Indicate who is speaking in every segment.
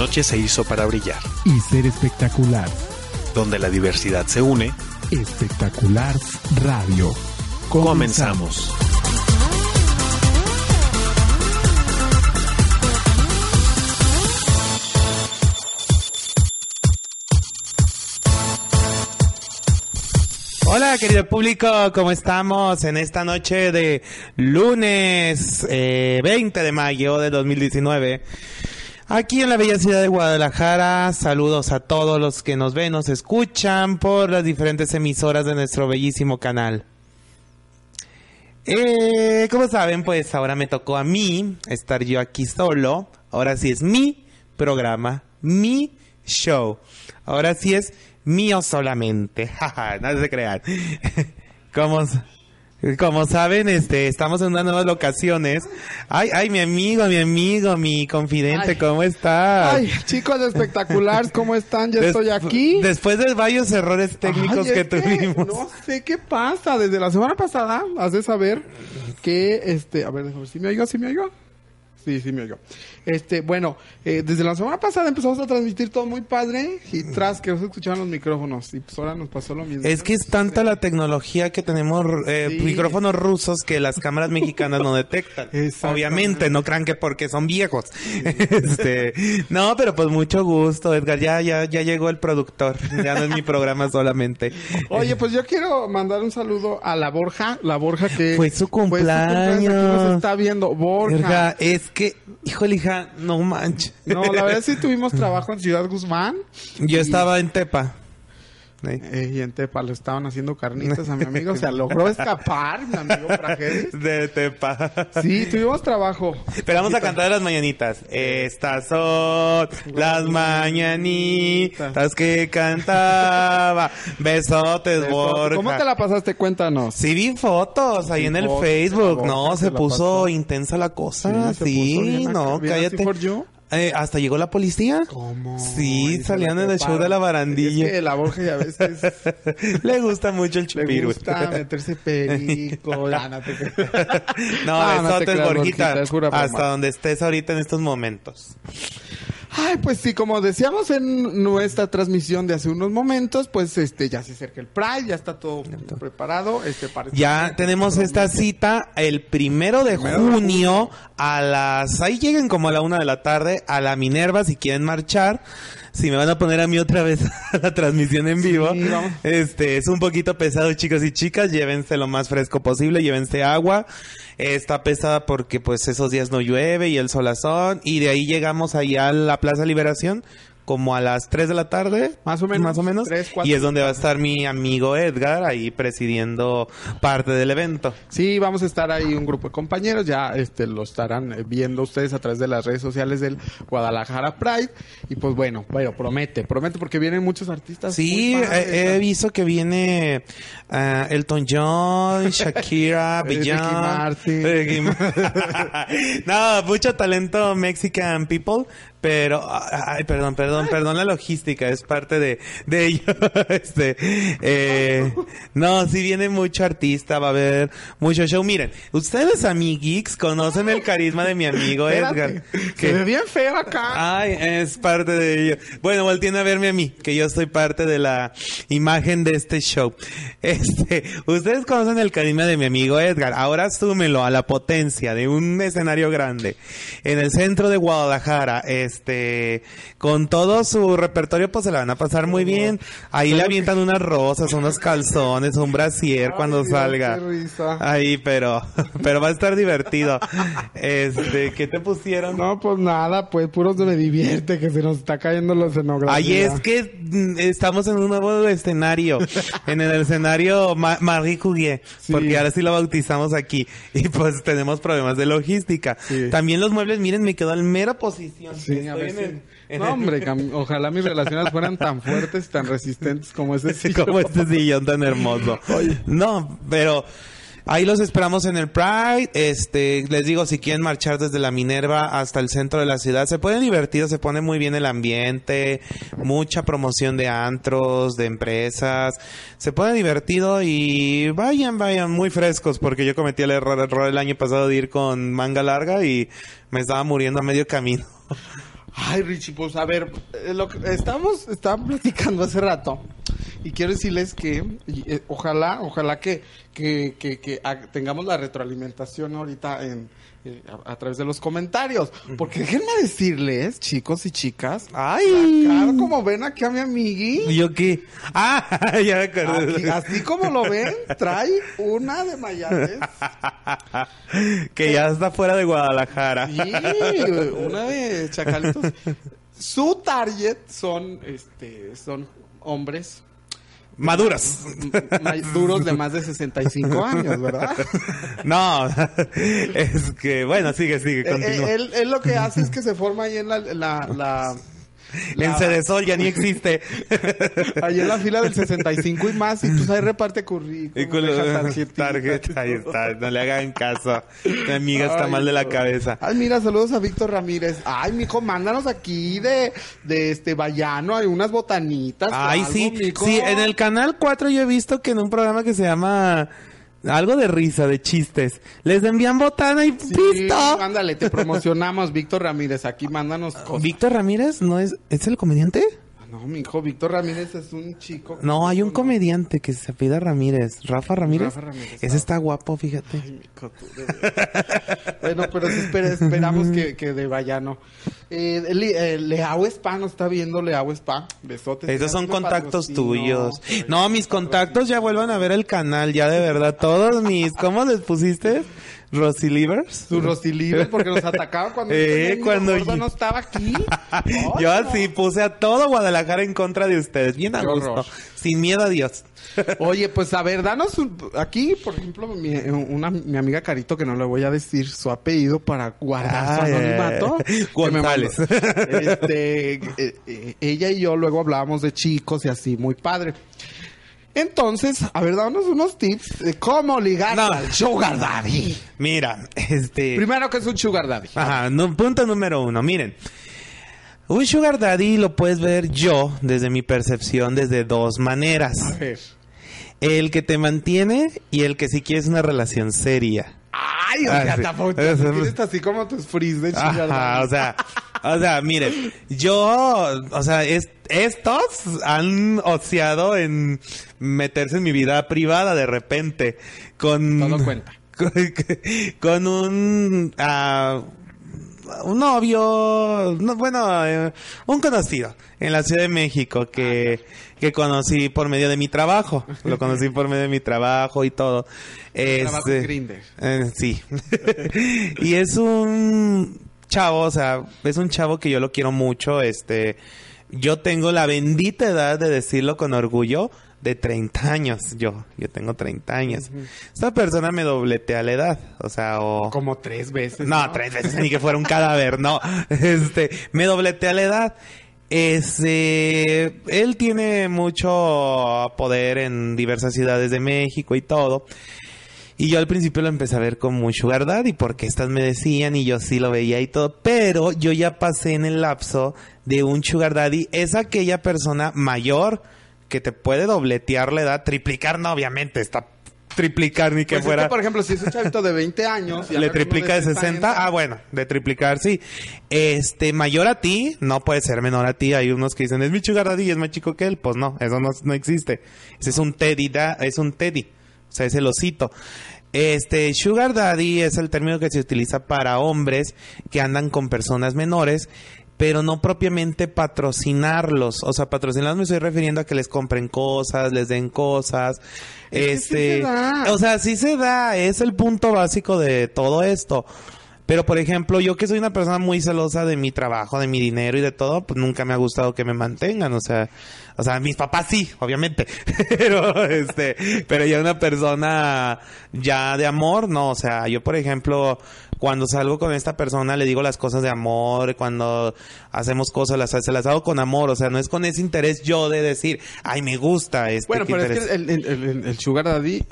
Speaker 1: noche se hizo para brillar.
Speaker 2: Y ser espectacular.
Speaker 1: Donde la diversidad se une.
Speaker 2: Espectacular Radio.
Speaker 1: Comenzamos.
Speaker 3: Hola querido público, ¿cómo estamos en esta noche de lunes eh, 20 de mayo de 2019? Aquí en la bella ciudad de Guadalajara, saludos a todos los que nos ven, nos escuchan por las diferentes emisoras de nuestro bellísimo canal. Eh, como saben, pues ahora me tocó a mí estar yo aquí solo. Ahora sí es mi programa, mi show. Ahora sí es mío solamente. No se crean. como, como saben, este, estamos en unas nuevas locaciones. Ay, ay, mi amigo, mi amigo, mi confidente,
Speaker 4: Ay.
Speaker 3: ¿cómo estás?
Speaker 4: Ay, chicos espectaculares, ¿cómo están? Ya
Speaker 3: Des-
Speaker 4: estoy aquí.
Speaker 3: Después de varios errores técnicos
Speaker 4: Ay,
Speaker 3: que tuvimos.
Speaker 4: No sé qué pasa. Desde la semana pasada, has de saber que, este, a ver, déjame ver si me oigo, si me oigo. Sí, sí me oigo. Este, bueno, eh, desde la semana pasada empezamos a transmitir todo muy padre y tras que no se escuchaban los micrófonos y pues ahora nos pasó lo mismo.
Speaker 3: Es que es tanta la tecnología que tenemos eh,
Speaker 4: Sí.
Speaker 3: micrófonos rusos que las cámaras mexicanas no detectan. Obviamente, no crean que porque son viejos. este, no, pero pues mucho gusto, Edgar. Ya, ya, ya llegó el productor. Ya no es mi programa solamente.
Speaker 4: Oye, pues yo quiero mandar un saludo a la Borja, la Borja que
Speaker 3: Fue su cumpleaños.
Speaker 4: aquí nos está viendo. Borja.
Speaker 3: Edgar, es que, híjole, hija, no manches.
Speaker 4: No, la verdad sí tuvimos trabajo en Ciudad Guzmán.
Speaker 3: Yo estaba en Tepa. Eh,
Speaker 4: y en Tepa le estaban haciendo carnitas a mi amigo. O sea, logró escapar, mi amigo Prajeres.
Speaker 3: De Tepa.
Speaker 4: Sí, tuvimos trabajo.
Speaker 3: Pero vamos a cantar las mañanitas. Estas son las mañanitas que cantaba. Besotes, Borja.
Speaker 4: ¿Cómo te la pasaste? Cuéntanos.
Speaker 3: Sí vi fotos ahí en el Facebook, no,
Speaker 4: se
Speaker 3: puso intensa la cosa,
Speaker 4: se
Speaker 3: sí, no, cállate. Eh, hasta llegó la policía.
Speaker 4: ¿Cómo?
Speaker 3: Sí, salían en el show de la barandilla.
Speaker 4: Es que la Borja ya a veces
Speaker 3: Le gusta mucho el
Speaker 4: le
Speaker 3: chupiru.
Speaker 4: gusta meterse perico. No.
Speaker 3: No,
Speaker 4: No, no te
Speaker 3: besotes,
Speaker 4: creas,
Speaker 3: Borjita, hasta donde estés ahorita en estos momentos.
Speaker 4: Ay, pues sí, como decíamos en nuestra transmisión de hace unos momentos, pues este ya se acerca el Pride, ya está todo preparado. Este parece
Speaker 3: Ya tenemos esta cita el primero de
Speaker 4: Primero de
Speaker 3: junio a las... Ahí lleguen como a la una de la tarde a la Minerva si quieren marchar. Si me van a poner a mí otra vez a la transmisión en vivo. Este, es un poquito pesado, chicos y chicas. Llévense lo más fresco posible, llévense agua. Está pesada porque pues esos días no llueve y el solazón. Y de ahí llegamos allá a la Plaza Liberación como a las 3 de la tarde.
Speaker 4: Más o menos,
Speaker 3: Más o menos.
Speaker 4: tres, cuatro
Speaker 3: y es donde va a estar mi amigo Edgar ahí presidiendo parte del evento.
Speaker 4: Sí, vamos a estar ahí un grupo de compañeros, ya este lo estarán viendo ustedes a través de las redes sociales del Guadalajara Pride y pues bueno, bueno, promete, promete porque vienen muchos artistas.
Speaker 3: Sí, he, he visto que viene ah, Elton John, Shakira,
Speaker 4: Ricky
Speaker 3: Beyoncé.
Speaker 4: Martin.
Speaker 3: Ricky Ma- no, mucho talento Mexican people, pero ay, perdón, perdón, perdón la logística, es parte de de ello. este, eh, no, sí viene mucho artista, va a haber mucho show. Miren, ustedes a mi geeks conocen el carisma de mi amigo Edgar.
Speaker 4: Espérate,
Speaker 3: que-
Speaker 4: Se ve bien feo acá.
Speaker 3: Ay, es parte de ello. Bueno, volteen a verme a mí, que yo soy parte de la imagen de este show. Este, ustedes conocen el carisma de mi amigo Edgar. Ahora súmelo a la potencia de un escenario grande en el centro de Guadalajara. Este, con todo su repertorio, pues se la van a pasar muy bien. Ahí le avientan unas rosas, unos calzones, un brasier cuando salga. Ahí, pero, pero va a estar divertido. Este, ¿qué te pusieron?
Speaker 4: No, pues nada, pues puros me divierte que se nos está cayendo la escenografía.
Speaker 3: Ay, es que mm, estamos en un nuevo escenario, en el escenario Ma- Marie Curie, porque ahora sí lo bautizamos aquí y pues tenemos problemas de logística. También los muebles, miren, me quedó en mera posición.
Speaker 4: Sí, a
Speaker 3: Estoy
Speaker 4: ver
Speaker 3: en
Speaker 4: si-
Speaker 3: el- en
Speaker 4: No, hombre, ojalá mis relaciones fueran tan fuertes y tan resistentes como ese
Speaker 3: Sí,
Speaker 4: sillón.
Speaker 3: como este sillón tan hermoso. No, pero ahí los esperamos en el Pride. Este, les digo, si quieren marchar desde la Minerva hasta el centro de la ciudad, se pone divertido, se pone muy bien el ambiente, mucha promoción de antros, de empresas, se pone divertido y vayan, vayan muy frescos, porque yo cometí el error, error el año pasado de ir con manga larga y me estaba muriendo a medio camino.
Speaker 4: Ay, Richie, pues a ver, eh, lo que estamos, platicando hace rato y quiero decirles que eh, ojalá, ojalá que, que, que, tengamos la retroalimentación ahorita en, a, a través de los comentarios. Porque déjenme decirles, chicos y chicas,
Speaker 3: Ay.
Speaker 4: claro, como ven aquí a mi amigui,
Speaker 3: ¿Yo qué? Ah, ya me
Speaker 4: aquí-
Speaker 3: acordé.
Speaker 4: así como lo ven, trae una de Mayales.
Speaker 3: que ya está fuera de Guadalajara.
Speaker 4: Sí, una de chacalitos. Su target son, este, son hombres
Speaker 3: Maduras.
Speaker 4: ma- duros de más de 65 años, ¿verdad?
Speaker 3: No, es que, bueno, sigue, sigue,
Speaker 4: Eh,
Speaker 3: continúa.
Speaker 4: eh, él, él lo que hace es que se forma ahí en la, la, la-
Speaker 3: en Cedesol ya ni existe.
Speaker 4: ahí en la fila del 65 y más, y pues ahí reparte currículum, tarjetita.
Speaker 3: tarjeta, ahí está, no le hagan caso. Mi amiga está
Speaker 4: Ay,
Speaker 3: mal de la cabeza.
Speaker 4: Ay, mira, saludos a Víctor Ramírez. Ay, mijo, mándanos aquí de, de este Vallano, hay unas botanitas.
Speaker 3: Ay,
Speaker 4: algo,
Speaker 3: sí,
Speaker 4: mijo.
Speaker 3: sí, en el canal 4 yo he visto que en un programa que se llama algo de risa, de chistes, les envían botana y
Speaker 4: Sí,
Speaker 3: listo.
Speaker 4: ándale, te promocionamos, Víctor Ramírez. Aquí mándanos cosas.
Speaker 3: Víctor Ramírez no es, ¿es el comediante?
Speaker 4: No, mi hijo, Víctor Ramírez es un chico.
Speaker 3: No, hay un comediante que se pide Ramírez, Rafa Ramírez.
Speaker 4: Rafa Ramírez,
Speaker 3: Ese
Speaker 4: ah.
Speaker 3: está guapo, fíjate.
Speaker 4: Ay, tú, bueno, pero espera- esperamos que, que de Vallano. Eh, Li- eh, Leao Spa nos está viendo, Leao Spa. Besotes.
Speaker 3: Esos son contactos tuyos. No, mis contactos ya vuelvan a ver el canal, ya de verdad. Todos mis, ¿cómo les pusiste? Rosy Livers.
Speaker 4: Su Rosilibre, porque nos atacaba cuando,
Speaker 3: Eh,
Speaker 4: el
Speaker 3: cuando yo-
Speaker 4: no estaba aquí.
Speaker 3: Yo así puse a todo Guadalajara en contra de ustedes, bien a gusto, sin miedo a Dios.
Speaker 4: Oye, pues a ver, danos un- aquí, por ejemplo, mi, una, mi amiga Carito, que no le voy a decir su apellido para guardar su
Speaker 3: Ay,
Speaker 4: anonimato.
Speaker 3: González.
Speaker 4: mandó. Este, eh, eh, ella y yo luego hablábamos de chicos y así, muy padre. Entonces, a ver, danos unos tips de cómo ligar
Speaker 3: No.
Speaker 4: al sugar daddy.
Speaker 3: Mira, este...
Speaker 4: Primero, que es un sugar daddy?
Speaker 3: Ajá, no- punto número uno, miren. Un sugar daddy lo puedes ver yo, desde mi percepción, desde dos maneras.
Speaker 4: A ver.
Speaker 3: El que te mantiene y el que si quieres una relación seria.
Speaker 4: Ay, o
Speaker 3: Ah,
Speaker 4: sea,
Speaker 3: sí.
Speaker 4: tampoco tienes así como tus frizz de sugar
Speaker 3: Ajá,
Speaker 4: daddy.
Speaker 3: o sea, o sea, miren, yo, o sea, es- estos han ociado en meterse en mi vida privada de repente con
Speaker 4: Todo cuenta.
Speaker 3: con, con un ah, un novio, no, bueno, eh, un conocido en la Ciudad de México que, que conocí por medio de mi trabajo. Lo conocí por medio de mi trabajo y todo.
Speaker 4: Trabajo en
Speaker 3: Este, eh, sí. y es un chavo, o sea, es un chavo que yo lo quiero mucho. Este, yo tengo la bendita edad de decirlo con orgullo de 30 años. Yo, yo tengo 30 años. Esta persona me dobletea la edad, o sea, o...
Speaker 4: Como tres veces.
Speaker 3: No, tres veces ni que fuera un cadáver, no. Este, me dobletea la edad. Este, él tiene mucho poder en diversas ciudades de México y todo. Y yo al principio lo empecé a ver como un sugar daddy porque estas me decían y yo sí lo veía y todo. Pero yo ya pasé en el lapso de un sugar daddy. Es aquella persona mayor que te puede dobletear la edad, triplicar, no, obviamente, está triplicar ni que
Speaker 4: Pues es
Speaker 3: fuera.
Speaker 4: por ejemplo, si es un chavito de 20 años... y
Speaker 3: Le triplica de 60. Ah, bueno, de triplicar, sí. Este, mayor a ti, no puede ser menor a ti. Hay unos que dicen, es mi sugar daddy y es más chico que él. Pues no, eso no, no existe. Ese es un teddy, da- es un teddy. O sea, es el osito. Este, sugar daddy es el término que se utiliza para hombres que andan con personas menores, pero no propiamente patrocinarlos. O sea, patrocinarlos me estoy refiriendo a que les compren cosas, les den cosas.
Speaker 4: Es que sí
Speaker 3: este,
Speaker 4: se da.
Speaker 3: o sea, sí se da, es el punto básico de todo esto. Pero, por ejemplo, yo que soy una persona muy celosa de mi trabajo, de mi dinero y de todo, pues nunca me ha gustado que me mantengan. O sea, o sea, mis papás sí, obviamente. Pero, este, pero ya una persona ya de amor, no. O sea, yo, por ejemplo, cuando salgo con esta persona le digo las cosas de amor, cuando hacemos cosas las, se las hago con amor. O sea, no es con ese interés yo de decir, ay, me gusta este.
Speaker 4: Bueno, pero es
Speaker 3: interés".
Speaker 4: que el, el- el- el sugar daddy,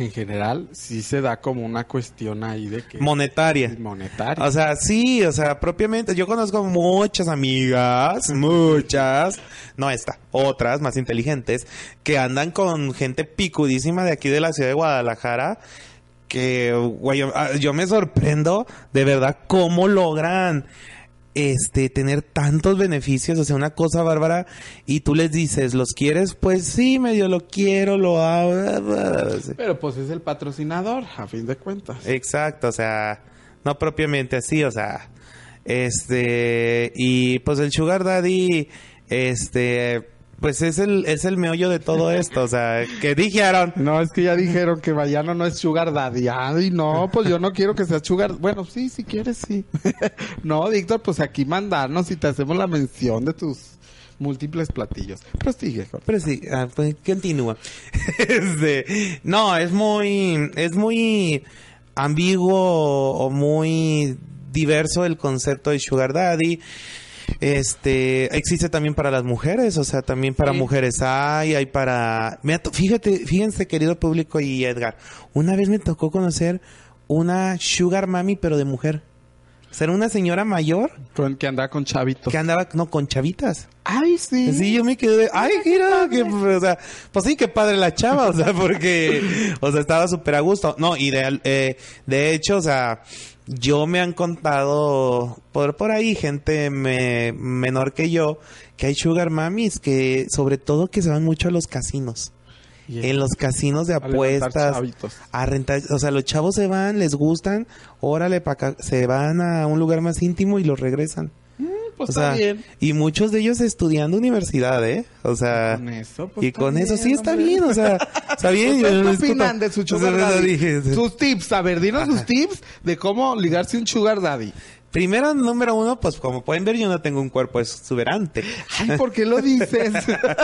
Speaker 4: en general, sí se da como una cuestión ahí de que...
Speaker 3: monetaria.
Speaker 4: monetaria.
Speaker 3: O sea, sí, o sea, propiamente, yo conozco muchas amigas, muchas, no esta, otras más inteligentes, que andan con gente picudísima de aquí de la ciudad de Guadalajara, que, güey, yo, ah, yo me sorprendo de verdad cómo logran este tener tantos beneficios, o sea, una cosa bárbara y tú les dices, "¿Los quieres?" Pues sí, medio lo quiero, lo hago.
Speaker 4: Pero pues es el patrocinador, a fin de cuentas.
Speaker 3: Exacto, o sea, no propiamente así, o sea, este y pues el Sugar Daddy este pues es el es el meollo de todo esto, o sea, que dijeron
Speaker 4: No, es que ya dijeron que Vallano no es Sugar Daddy. Ay, no, pues yo no quiero que sea Sugar... Bueno, sí, si quieres, sí. no, Víctor, pues aquí mandarnos y te hacemos la mención de tus múltiples platillos. Jorge.
Speaker 3: Pero sí, ah, pues, continúa. Este, no, es muy, es muy ambiguo o muy diverso el concepto de Sugar Daddy. Este, existe también para las mujeres, o sea, también para
Speaker 4: Sí.
Speaker 3: mujeres hay, hay para... me fíjate, fíjense, querido público y Edgar, una vez me tocó conocer una Sugar Mami, pero de mujer. Ser una señora mayor
Speaker 4: Con que anda con chavitos.
Speaker 3: que andaba, no, con chavitas.
Speaker 4: Ay, sí.
Speaker 3: Sí, yo me quedé de, ay, mira, que, o sea, pues sí, qué padre la chava, o sea, porque, o sea, estaba súper a gusto. No, y de, eh, de hecho, o sea, yo me han contado por, por ahí gente me- menor que yo, que hay sugar mamis que, sobre todo que se van mucho a los casinos. En los casinos de
Speaker 4: A
Speaker 3: apuestas,
Speaker 4: chavitos.
Speaker 3: a rentar, o sea, los chavos se van, les gustan, órale, pa' acá, se van a un lugar más íntimo y los regresan.
Speaker 4: Pues
Speaker 3: O
Speaker 4: está
Speaker 3: sea,
Speaker 4: bien.
Speaker 3: y muchos de ellos estudiando universidad, ¿eh? O sea,
Speaker 4: Con eso, pues
Speaker 3: y
Speaker 4: está
Speaker 3: con eso sí está
Speaker 4: hombre.
Speaker 3: bien, o sea, está bien.
Speaker 4: ¿Ustedes
Speaker 3: yo no
Speaker 4: qué opinan de su sugar daddy? Sus tips, a ver, dinos sus tips de cómo ligarse un sugar daddy.
Speaker 3: Primero, número uno, pues como pueden ver, yo no tengo un cuerpo exuberante.
Speaker 4: Ay, ¿por qué lo dices?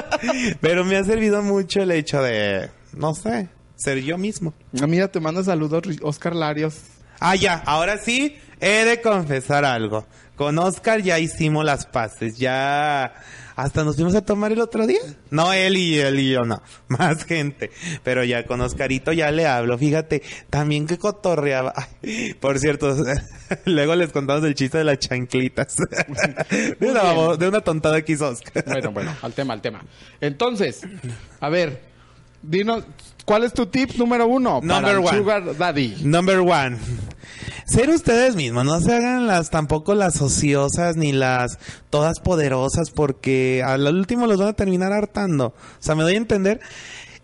Speaker 3: Pero me ha servido mucho el hecho de, no sé, ser yo mismo.
Speaker 4: Mira, te manda saludos Oscar Larios.
Speaker 3: Ah, ya, ahora sí, he de confesar algo. Con Oscar ya hicimos las paces, ya hasta nos fuimos a tomar el otro día. No él y él y yo, no, más gente. Pero ya con Oscarito ya le hablo, fíjate, también que cotorreaba. Ay, por cierto, luego les contamos el chiste de las chanclitas. De una, de una tontada que hizo Oscar.
Speaker 4: Bueno, bueno, al tema, al tema. Entonces, a ver, dinos, ¿cuál es tu tip número uno para
Speaker 3: Number
Speaker 4: el
Speaker 3: one.
Speaker 4: sugar daddy?
Speaker 3: Number one. Ser ustedes mismos, no se hagan las tampoco las ociosas ni las todas poderosas porque al último los van a terminar hartando. O sea, me doy a entender.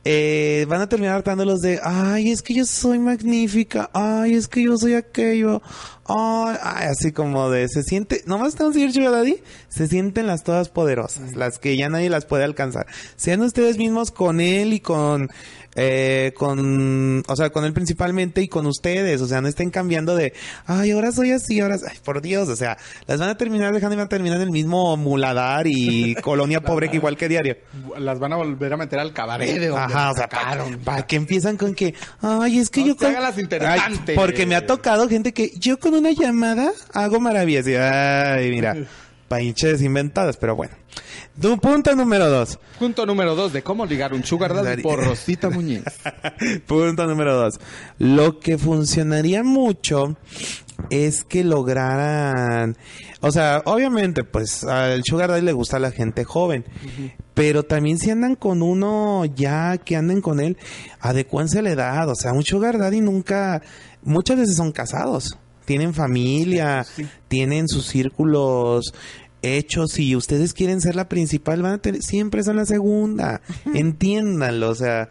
Speaker 3: Eh, van a terminar hartando los de, ay, es que yo soy magnífica, ay, es que yo soy aquello, ay, ay, así como de, se siente, nomás están decir Sugar Daddy, se sienten las todas poderosas, las que ya nadie las puede alcanzar. Sean ustedes mismos con él y con, eh, con, o sea, con él principalmente y con ustedes, o sea, no estén cambiando de, ay, ahora soy así, ahora, ay, por Dios, o sea, las van a terminar dejando y van a terminar en el mismo muladar y colonia pobre que igual que diario.
Speaker 4: Las van a volver a meter al cabaret de donde
Speaker 3: Ajá, o sea, para
Speaker 4: sacaron.
Speaker 3: que empiezan con que, ay, es que
Speaker 4: No
Speaker 3: yo
Speaker 4: hagan las.
Speaker 3: Ay, porque me ha tocado gente que yo con una llamada hago maravillas y, ay, mira, pinches inventadas, pero bueno. Punto número dos.
Speaker 4: Punto número dos de cómo ligar un sugar daddy por Rosita Muñiz.
Speaker 3: Punto número dos. Lo que funcionaría mucho es que lograran, o sea, obviamente, pues al Sugar Daddy le gusta a la gente joven, pero también si andan con uno ya que anden con él, adecúense la edad, o sea, un Sugar Daddy nunca, muchas veces son casados, tienen familia, tienen sus círculos hechos y ustedes quieren ser la principal, van a tener, siempre son la segunda, entiéndanlo, o sea,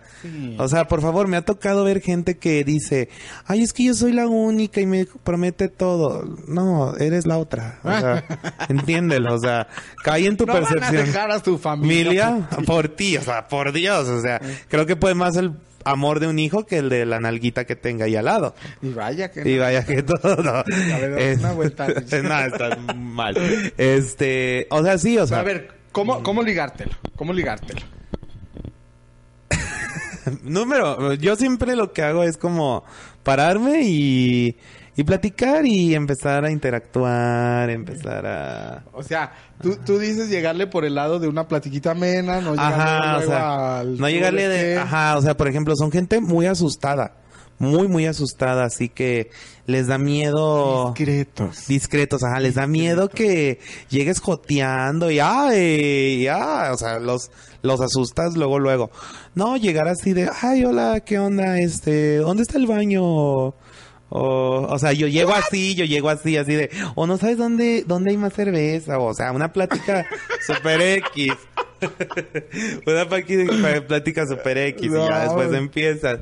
Speaker 3: o sea, por favor, me ha tocado ver gente que dice, ay, es que yo soy la única y me promete todo. No, eres la otra. O sea, entiéndelo, o sea, cae en tu
Speaker 4: No van a
Speaker 3: percepción.
Speaker 4: dejar a tu familia.
Speaker 3: Familia, por ti, o sea, por Dios, o sea, creo que puede más el amor de un hijo que el de la nalguita que tenga ahí al lado.
Speaker 4: Y vaya que
Speaker 3: Y
Speaker 4: no.
Speaker 3: vaya que todo.
Speaker 4: ver,
Speaker 3: Es-
Speaker 4: una vuelta.
Speaker 3: no, está mal. Este, o sea, sí, o sea,
Speaker 4: A ver, ¿cómo, ¿cómo ligártelo? ¿Cómo ligártelo?
Speaker 3: número, yo siempre lo que hago es como pararme y, y platicar y empezar a interactuar, empezar a...
Speaker 4: O sea, tú, tú dices llegarle por el lado de una platiquita amena, no llegarle
Speaker 3: Ajá, o sea,
Speaker 4: al
Speaker 3: no llegarle de... Ajá, o sea, por ejemplo, son gente muy asustada, muy, muy asustada, así que les da miedo...
Speaker 4: Discretos.
Speaker 3: discretos, ajá, les da miedo que llegues joteando y ay, ya, o sea, los los asustas luego luego. No, llegar así de, "Ay, hola, ¿qué onda? Este, ¿dónde está el baño?" O, o sea, yo llego así, yo llego así, así de, o no sabes dónde, dónde hay más cerveza, o sea, una plática super X. una plática, super X, y ya después empiezas.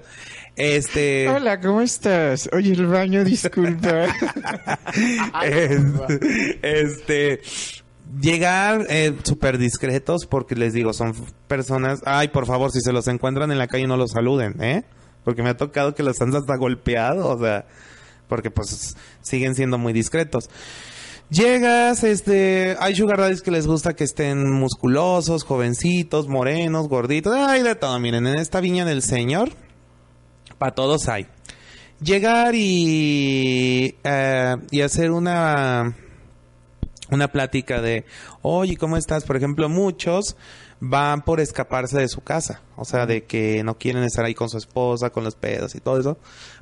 Speaker 3: Este.
Speaker 4: Hola, ¿cómo estás? Oye, el baño, disculpa.
Speaker 3: Es- este llegar eh, súper discretos porque les digo son personas ay por favor si se los encuentran en la calle no los saluden eh porque me ha tocado que los han hasta golpeado o sea porque pues siguen siendo muy discretos Llegas, este, hay sugar daddies que les gusta que estén musculosos, jovencitos, morenos, gorditos, hay de todo. Miren, en esta viña del Señor, para todos hay. Llegar y, eh, y hacer una, una plática de, oye, ¿cómo estás? Por ejemplo, muchos van por escaparse de su casa, o sea, de que no quieren estar ahí con su esposa, con los pedos y todo eso.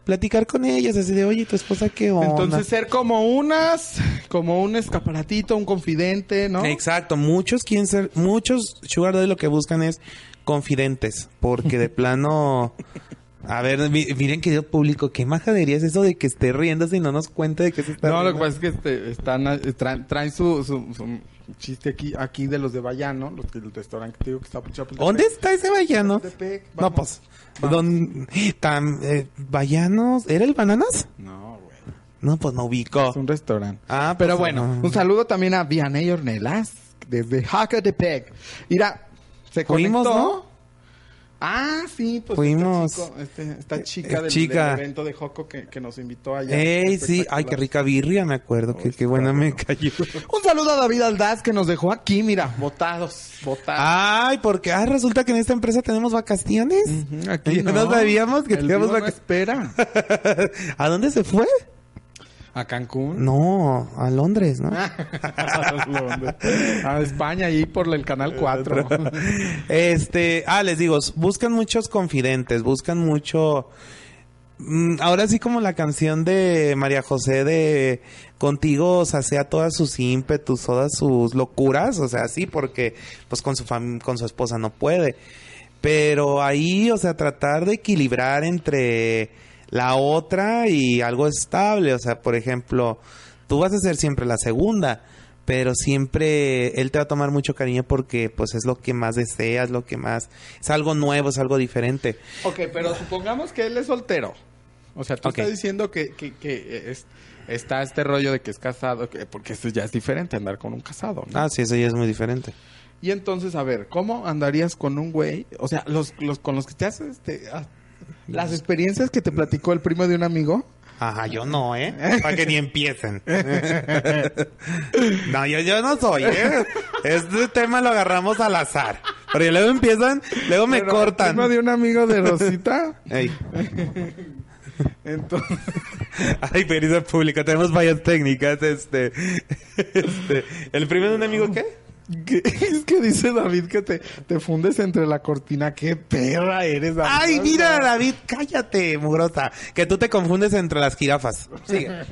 Speaker 3: Platicar con ellas, así de, oye, ¿tu esposa qué onda?
Speaker 4: Entonces, ser como unas, como un escaparatito, un confidente, ¿no?
Speaker 3: Exacto, muchos quieren ser, muchos sugar daddy lo que buscan es confidentes, porque de plano, a ver, mi- miren querido público, qué majadería es eso de que esté riéndose y no nos cuente de qué se está
Speaker 4: No, lo que pasa es que este, están, eh, traen, traen su, su, su chiste aquí, aquí de los de Bayano, los que el restaurante que te digo que está Chapultepec.
Speaker 3: ¿Dónde está ese vallano?
Speaker 4: Chapultepec,
Speaker 3: No, pues, don, tan, eh, vallanos, ¿era el bananas?
Speaker 4: No, güey.
Speaker 3: No, pues no ubico.
Speaker 4: Es un restaurante.
Speaker 3: Ah,
Speaker 4: Pero
Speaker 3: pues,
Speaker 4: bueno,
Speaker 3: ah.
Speaker 4: un saludo también a Vianey Ornelas, desde Zacatepec. Mira, se conectó.
Speaker 3: ¿no?
Speaker 4: Ah, sí, pues
Speaker 3: Fuimos.
Speaker 4: Este chico, este- esta
Speaker 3: Eh,
Speaker 4: chica, del,
Speaker 3: chica.
Speaker 4: del evento de Joco que, que nos invitó allá.
Speaker 3: Ey, sí, ay, qué rica birria, me acuerdo, que qué buena me cayó.
Speaker 4: Un saludo a David Aldaz que nos dejó aquí, mira, botados, botados.
Speaker 3: Ay, porque ah, resulta que en esta empresa tenemos vacaciones.
Speaker 4: Ujú, aquí
Speaker 3: no sabíamos que
Speaker 4: El
Speaker 3: teníamos
Speaker 4: vivo no espera.
Speaker 3: ¿A dónde se fue?
Speaker 4: ¿A Cancún?
Speaker 3: No, a Londres, ¿no?
Speaker 4: a España y por el canal 4.
Speaker 3: Este, ah, les digo, buscan muchos confidentes, buscan mucho. Mm, Ahora sí como la canción de María José de contigo sacea todas sus ímpetus, todas sus locuras, o sea, sí, porque pues con su fam- con su esposa no puede. Pero ahí, o sea, tratar de equilibrar entre la otra y algo estable, o sea, por ejemplo, tú vas a ser siempre la segunda, pero siempre él te va a tomar mucho cariño porque pues es lo que más deseas, lo que más es algo nuevo, es algo diferente.
Speaker 4: ok, pero supongamos que él es soltero. O sea, tú estás diciendo que, que, que es- está este rollo de que es casado, que- porque eso ya es diferente, andar con un casado, ¿no?
Speaker 3: Ah, sí, eso ya es muy diferente.
Speaker 4: Y entonces, a ver, ¿cómo andarías con un güey? O sea, los, los con los que te haces, este, las experiencias que te platicó el primo de un amigo.
Speaker 3: Ajá, yo no, ¿eh? Para que ni empiecen. no, yo, yo no soy, ¿eh? Este tema lo agarramos al azar. Porque luego empiezan, luego me
Speaker 4: Pero
Speaker 3: cortan.
Speaker 4: El primo de un amigo de Rosita.
Speaker 3: Ey.
Speaker 4: entonces,
Speaker 3: Ay, pericia pública, tenemos fallas técnicas, este, este, ¿el primero de un amigo qué?
Speaker 4: es que dice David que te, te fundes entre la cortina. ¡Qué perra eres, David!
Speaker 3: Ay, mira, David, cállate, mugrosa, que tú te confundes entre las jirafas. Sigue.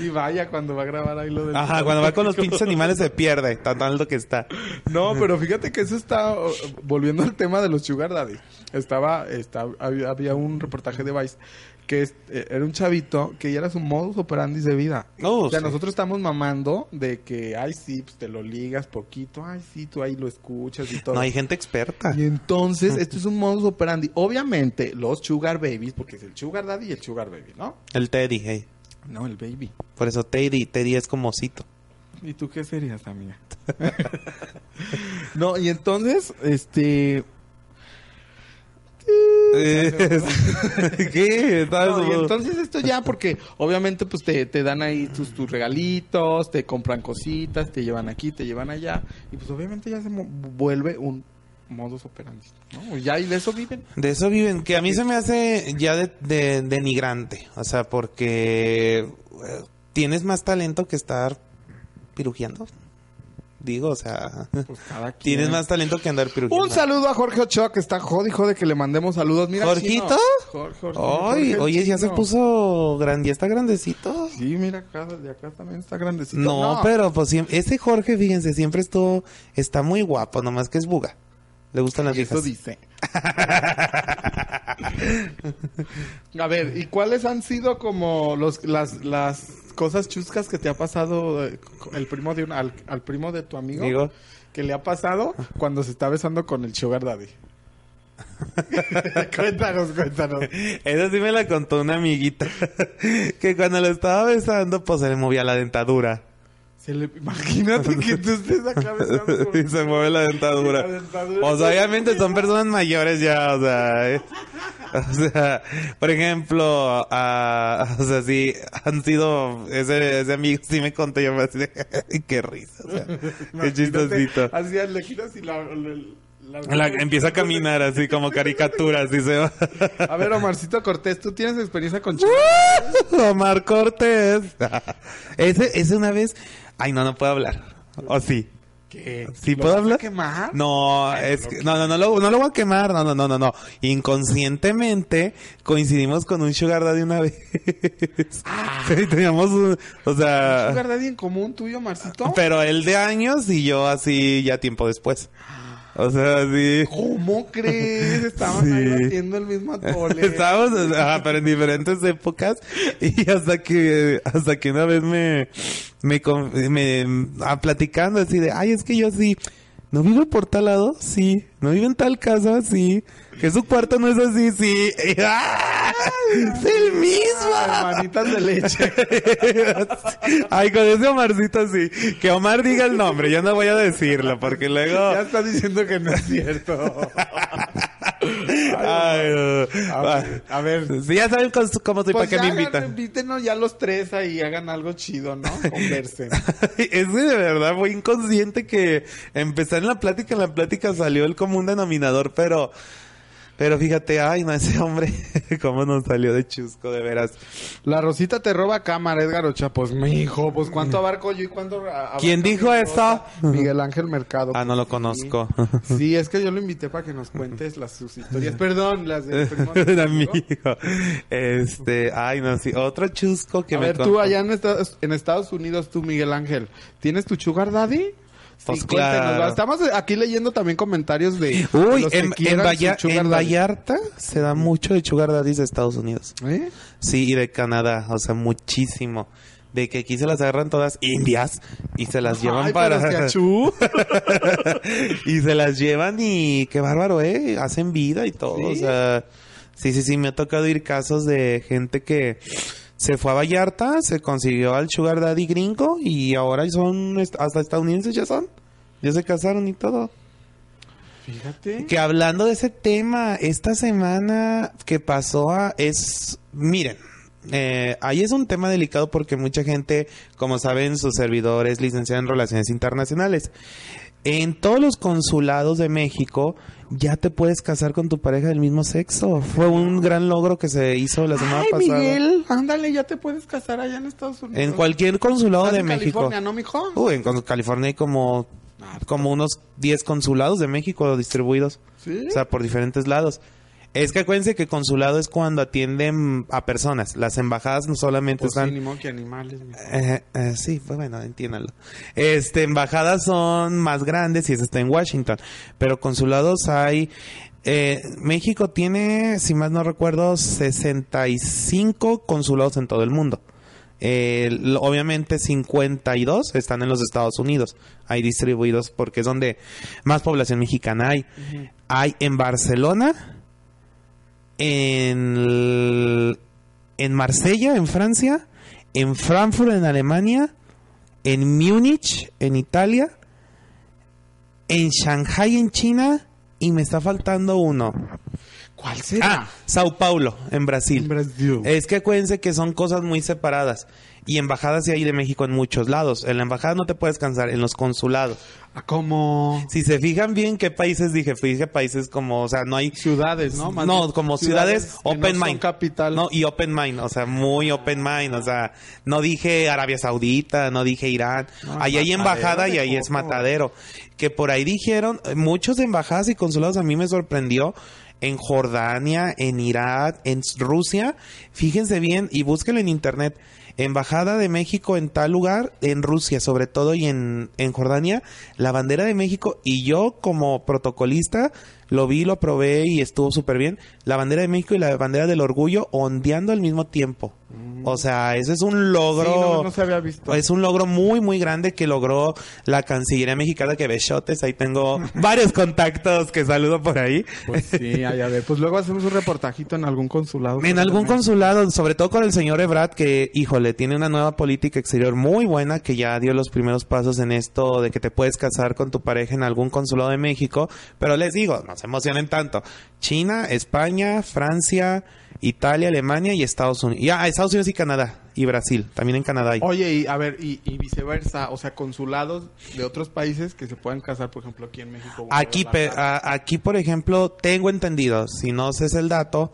Speaker 4: Y vaya cuando va a grabar ahí lo del...
Speaker 3: Ajá, cuando va con los pinches animales se pierde, tan alto que está.
Speaker 4: No, pero fíjate que eso está volviendo al tema de los sugar daddy. Estaba, está, había, había un reportaje de Vice que es- eh, era un chavito que ya era su modus operandi de vida.
Speaker 3: Oh,
Speaker 4: o sea,
Speaker 3: sí.
Speaker 4: nosotros estamos mamando de que, ay, sí, pues te lo ligas poquito, ay, sí, tú ahí lo escuchas y todo.
Speaker 3: No hay gente experta.
Speaker 4: Y entonces, esto es un modus operandi. Obviamente, los sugar babies, porque es el sugar daddy y el sugar baby, ¿no?
Speaker 3: El Teddy, hey.
Speaker 4: No, el baby.
Speaker 3: Por eso Teddy, Teddy es como osito.
Speaker 4: ¿Y tú qué serías, amiga? no, y entonces, este...
Speaker 3: ¿Qué? Estás-
Speaker 4: No, y entonces esto ya porque obviamente pues te, te dan ahí tus, tus regalitos, te compran cositas, te llevan aquí, te llevan allá y pues obviamente ya se vuelve un modus operandi, ¿no? Ya y de eso viven.
Speaker 3: De eso viven, que a mí se me hace ya de, de- denigrante, o sea, porque eh, tienes más talento que estar pirujeando. Digo, o sea,
Speaker 4: Pues
Speaker 3: tienes más talento que andar pirujeando.
Speaker 4: Un saludo a Jorge Ochoa que está jodi jode que le mandemos saludos. Mira,
Speaker 3: ¿Jorgito?
Speaker 4: Jorge, Jorge,
Speaker 3: oye, ya se puso grande, ya está grandecito.
Speaker 4: Sí, mira acá, de acá también está grandecito.
Speaker 3: No, pero pues siem- ese Jorge, fíjense, siempre estuvo, está muy guapo, nomás que es buga. Le gustan las
Speaker 4: Eso
Speaker 3: viejas.
Speaker 4: dice. A ver, ¿y cuáles han sido como los, las, las cosas chuscas que te ha pasado eh, el primo de un, al, al primo de tu amigo?
Speaker 3: Digo.
Speaker 4: Que le ha pasado cuando se está besando con el sugar daddy. cuéntanos, cuéntanos.
Speaker 3: Esa sí me la contó una amiguita. que cuando lo estaba besando, pues se le movía la dentadura.
Speaker 4: Se le, imagínate que tú estés acá besando
Speaker 3: y se mueve la dentadura.
Speaker 4: La dentadura.
Speaker 3: O sea, obviamente son personas mayores ya, o sea, eh. o sea, por ejemplo, ah, o sea, sí, han sido, ese, ese amigo sí me contó, yo me de, qué risa, o sea, qué chistosito.
Speaker 4: Así le giras y la, la- la-
Speaker 3: La- empieza a caminar así como caricatura, así se va.
Speaker 4: A ver, Omarcito Cortés, ¿tú tienes experiencia con chicas?
Speaker 3: Omar Cortés. ese, ese una vez, ay no, no puedo hablar. O sí.
Speaker 4: ¿Qué?
Speaker 3: ¿Sí
Speaker 4: ¿Lo
Speaker 3: puedo hablar?
Speaker 4: quemar?
Speaker 3: No, es que- no, no, no lo, no lo voy a quemar, no, no, no, no, no. Inconscientemente coincidimos con un sugar daddy una vez. Sí, teníamos un, o sea,
Speaker 4: ¿Sugar daddy en común tuyo, Marcito?
Speaker 3: pero él de años y yo así ya tiempo después. O sea, sí.
Speaker 4: ¿Cómo crees? Estaban
Speaker 3: Sí.
Speaker 4: ahí haciendo el mismo atole.
Speaker 3: Estábamos, ajá, pero en diferentes épocas y hasta que hasta que una vez me me, con- me ah, platicando así de, ay, es que yo sí no vivo por tal lado, sí, no vivo en tal casa, sí, que su cuarto no es así, sí, ¡ah! es el mismo.
Speaker 4: Ay, manitas de leche.
Speaker 3: Ay, con ese Omarcito sí, que Omar diga el nombre, yo no voy a decirlo porque luego
Speaker 4: ya está diciendo que no es cierto.
Speaker 3: Ay, no.
Speaker 4: A ver, a ver.
Speaker 3: Sí, ya saben cómo soy,
Speaker 4: Pues
Speaker 3: para qué me invitan.
Speaker 4: invítenos ya los tres ahí, hagan algo chido, ¿no? Conversen.
Speaker 3: es que de verdad fue inconsciente que empezar en la plática, en la plática salió el común denominador, pero, pero fíjate, ay, no, ese hombre, cómo nos salió de chusco, de veras.
Speaker 4: La Rosita te roba cámara, Edgar Ocha. Pues, mi hijo, pues, ¿cuánto abarco yo y cuánto... a-
Speaker 3: ¿Quién dijo eso?
Speaker 4: Miguel Ángel Mercado.
Speaker 3: Ah, no lo conozco.
Speaker 4: Sí, es que yo lo invité para que nos cuentes las sus historias. Perdón, las de
Speaker 3: Un amigo. Este, ay, no, sí, otro chusco que
Speaker 4: A
Speaker 3: me
Speaker 4: ver, tú
Speaker 3: contó.
Speaker 4: allá en Estados, en Estados Unidos, tú, Miguel Ángel, ¿tienes tu sugar daddy?
Speaker 3: Pues.
Speaker 4: Estamos aquí leyendo también comentarios de,
Speaker 3: Uy,
Speaker 4: los que
Speaker 3: en, Valla-. Vallarta se da mucho de sugar daddies de Estados Unidos.
Speaker 4: ¿Eh?
Speaker 3: Sí, y de Canadá, o sea, muchísimo. De que aquí se las agarran todas indias y se las llevan
Speaker 4: Ay,
Speaker 3: para...
Speaker 4: pero es que achú.
Speaker 3: y se las llevan y qué bárbaro, ¿eh? Hacen vida y todo,
Speaker 4: ¿Sí?
Speaker 3: o sea... Sí, sí, sí, me ha tocado ir casos de gente que se fue a Vallarta, se consiguió al sugar daddy gringo y ahora son hasta estadounidenses ya son. Ya se casaron y todo.
Speaker 4: Fíjate.
Speaker 3: Que hablando de ese tema, esta semana que pasó a, es, miren, eh, ahí es un tema delicado porque mucha gente, como saben, su servidor es licenciado en Relaciones Internacionales. En todos los consulados de México ya te puedes casar con tu pareja del mismo sexo. Fue un gran logro que se hizo la semana
Speaker 4: Ay,
Speaker 3: pasada.
Speaker 4: Miguel, ándale, ya te puedes casar allá en Estados Unidos.
Speaker 3: En cualquier consulado
Speaker 4: ¿Estás
Speaker 3: de
Speaker 4: en
Speaker 3: México.
Speaker 4: California, ¿no, mijo?
Speaker 3: Uy, en California hay como, como unos 10 consulados de México distribuidos.
Speaker 4: Sí.
Speaker 3: O sea, por diferentes lados. Es que acuérdense que consulado es cuando atienden a personas. Las embajadas no solamente
Speaker 4: Pues sí,
Speaker 3: están...
Speaker 4: ni modo que animales.
Speaker 3: Eh, eh, sí, pues bueno, entiéndanlo. Este, embajadas son más grandes y eso está en Washington. Pero consulados hay... eh, México tiene, si más no recuerdo, 65 consulados en todo el mundo. Eh, obviamente 52 están en los Estados Unidos. Hay distribuidos porque es donde más población mexicana hay. Hay en Barcelona, en, en Marsella, en Francia, en Frankfurt, en Alemania, en Múnich, en Italia, en Shanghai, en China, y me está faltando uno.
Speaker 4: ¿Cuál será?
Speaker 3: Ah, Sao Paulo, en Brasil.
Speaker 4: En Brasil.
Speaker 3: Es que acuérdense que son cosas muy separadas. Y embajadas sí hay de México en muchos lados. En la embajada no te puedes cansar, en los consulados.
Speaker 4: Como
Speaker 3: Si se fijan bien qué países dije, dije países como, o sea, no hay
Speaker 4: ciudades, ¿no? Más
Speaker 3: no, como ciudades, open
Speaker 4: no
Speaker 3: mind.
Speaker 4: capital.
Speaker 3: No, y open mind, o sea, muy open mind, o sea, no dije Arabia Saudita, no dije Irán.
Speaker 4: No,
Speaker 3: ahí hay embajada y ahí es matadero. Que por ahí dijeron, eh, muchos de embajadas y consulados a mí me sorprendió en Jordania, en Irak, en Rusia. Fíjense bien y búsquenlo en internet. Embajada de México en tal lugar, en Rusia sobre todo y en, en Jordania, la bandera de México y yo como protocolista Lo vi, lo probé y estuvo súper bien. La bandera de México y la bandera del orgullo ondeando al mismo tiempo. O sea, ese es un logro.
Speaker 4: Sí, no, no se había visto.
Speaker 3: Es un logro muy, muy grande que logró la Cancillería Mexicana que besotes. Ahí tengo varios contactos que saludo por ahí.
Speaker 4: Pues sí, ay, a ver, pues luego hacemos un reportajito en algún consulado.
Speaker 3: En algún consulado, sobre todo con el señor Ebrard, que, híjole, tiene una nueva política exterior muy buena, que ya dio los primeros pasos en esto de que te puedes casar con tu pareja en algún consulado de México. Pero les digo, no se emocionen tanto. China, España, Francia, Italia, Alemania y Estados Unidos. Y, ah, Estados Unidos y Canadá. Y Brasil. También en Canadá hay.
Speaker 4: Oye, y a ver, y, y viceversa, o sea, consulados de otros países que se puedan casar, por ejemplo, aquí en México.
Speaker 3: Aquí, pe-
Speaker 4: Guadalajara.
Speaker 3: a- aquí, por ejemplo, tengo entendido, si no sé el dato,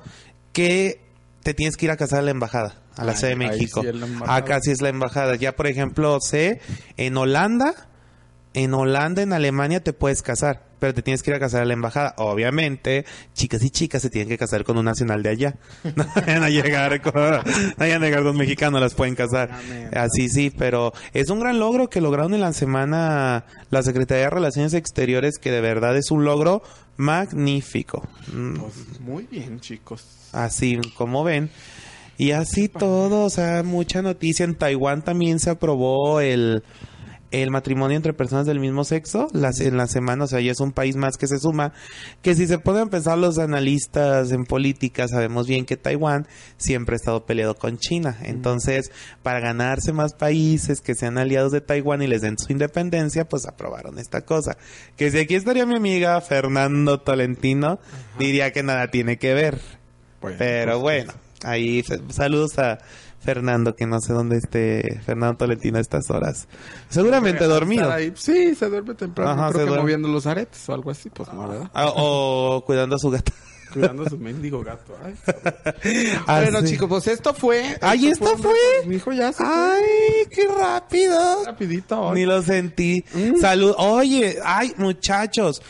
Speaker 3: que te tienes que ir a casar a la embajada, a la sede de México.
Speaker 4: sí es la embajada.
Speaker 3: Acá sí es la embajada. Ya, por ejemplo, sé, en Holanda, en Holanda, en Alemania te puedes casar, pero te tienes que ir a casar a la embajada. Obviamente, chicas y chicas se tienen que casar con un nacional de allá. No vayan a llegar con, no vayan a llegar mexicanos, las pueden casar. Así sí, pero es un gran logro que lograron en la semana la Secretaría de Relaciones Exteriores, que de verdad es un logro magnífico. Mm,
Speaker 4: Pues muy bien, chicos.
Speaker 3: Así como ven. Y así todo, o sea, mucha noticia. En Taiwán también se aprobó el, el matrimonio entre personas del mismo sexo las, en la semana, o sea, ya es un país más que se suma. Que si se pueden pensar los analistas en política, sabemos bien que Taiwán siempre ha estado peleado con China. Entonces, para ganarse más países que sean aliados de Taiwán y les den su independencia, pues aprobaron esta cosa. Que si aquí estaría mi amiga Fernando Tolentino, diría que nada tiene que ver.
Speaker 4: Bueno,
Speaker 3: Pero
Speaker 4: pues,
Speaker 3: bueno, ahí fe- saludos a Fernando, que no sé dónde esté Fernando Tolentino a estas horas. Seguramente dormido.
Speaker 4: Sí, se duerme temprano.
Speaker 3: Ajá,
Speaker 4: creo que
Speaker 3: duerme.
Speaker 4: moviendo los aretes o algo así, pues no, ¿verdad?
Speaker 3: Ah, o cuidando a su gata.
Speaker 4: Cuidando a su mendigo gato. Ay,
Speaker 3: Ah,
Speaker 4: bueno,
Speaker 3: sí.
Speaker 4: chicos, pues esto fue.
Speaker 3: Ay, ¿esto fue?
Speaker 4: Mi hijo ya se fue.
Speaker 3: ¡Ay, qué rápido!
Speaker 4: Rapidito. hoy.
Speaker 3: Ni lo sentí.
Speaker 4: Mm.
Speaker 3: Salud. Oye, ay, muchachos.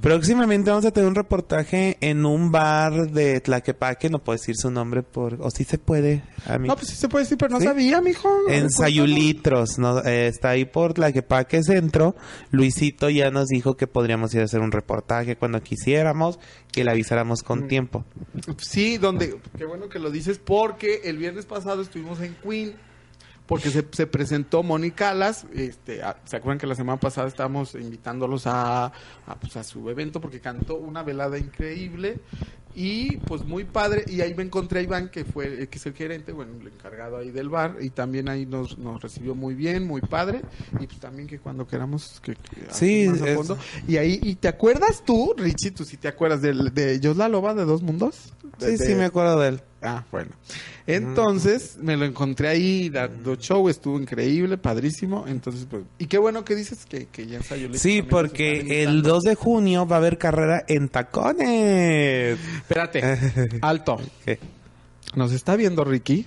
Speaker 3: Próximamente vamos a tener un reportaje en un bar de Tlaquepaque. No puedo decir su nombre por... O sí se puede.
Speaker 4: No, pues sí se puede decir, pero no
Speaker 3: ¿Sí?
Speaker 4: sabía, mijo.
Speaker 3: En. Sayulitros, ¿no? Eh, está ahí por Tlaquepaque Centro. Luisito ya nos dijo que podríamos ir a hacer un reportaje cuando quisiéramos, que le avisáramos
Speaker 4: Mm.
Speaker 3: con tiempo.
Speaker 4: Sí, donde, qué bueno que lo dices, porque el viernes pasado estuvimos en Queen, porque se, se presentó Mónica Alas, este, a- ¿se acuerdan que la semana pasada estábamos invitándolos a, a, pues, a su evento porque cantó una velada increíble y pues muy padre, y ahí me encontré a Iván, que fue, que es el gerente, bueno, el encargado ahí del bar, y también ahí nos, nos recibió muy bien, muy padre, y pues también que cuando queramos que, que
Speaker 3: Sí,
Speaker 4: más a
Speaker 3: es-
Speaker 4: fondo. Y ahí, ¿y te acuerdas tú, Richie, tú sí te acuerdas del- de, Yo la Loba de Dos Mundos? De-
Speaker 3: Sí, sí,
Speaker 4: de-
Speaker 3: me acuerdo de él.
Speaker 4: Ah, bueno. Entonces, me lo encontré ahí, dando show, estuvo increíble, padrísimo. Entonces, pues, y qué bueno que dices que, que ya ensayó
Speaker 3: Sí, porque el
Speaker 4: invitando.
Speaker 3: 2 de junio va a haber carrera en tacones.
Speaker 4: Espérate, alto.
Speaker 3: ¿Qué?
Speaker 4: Nos está viendo Ricky.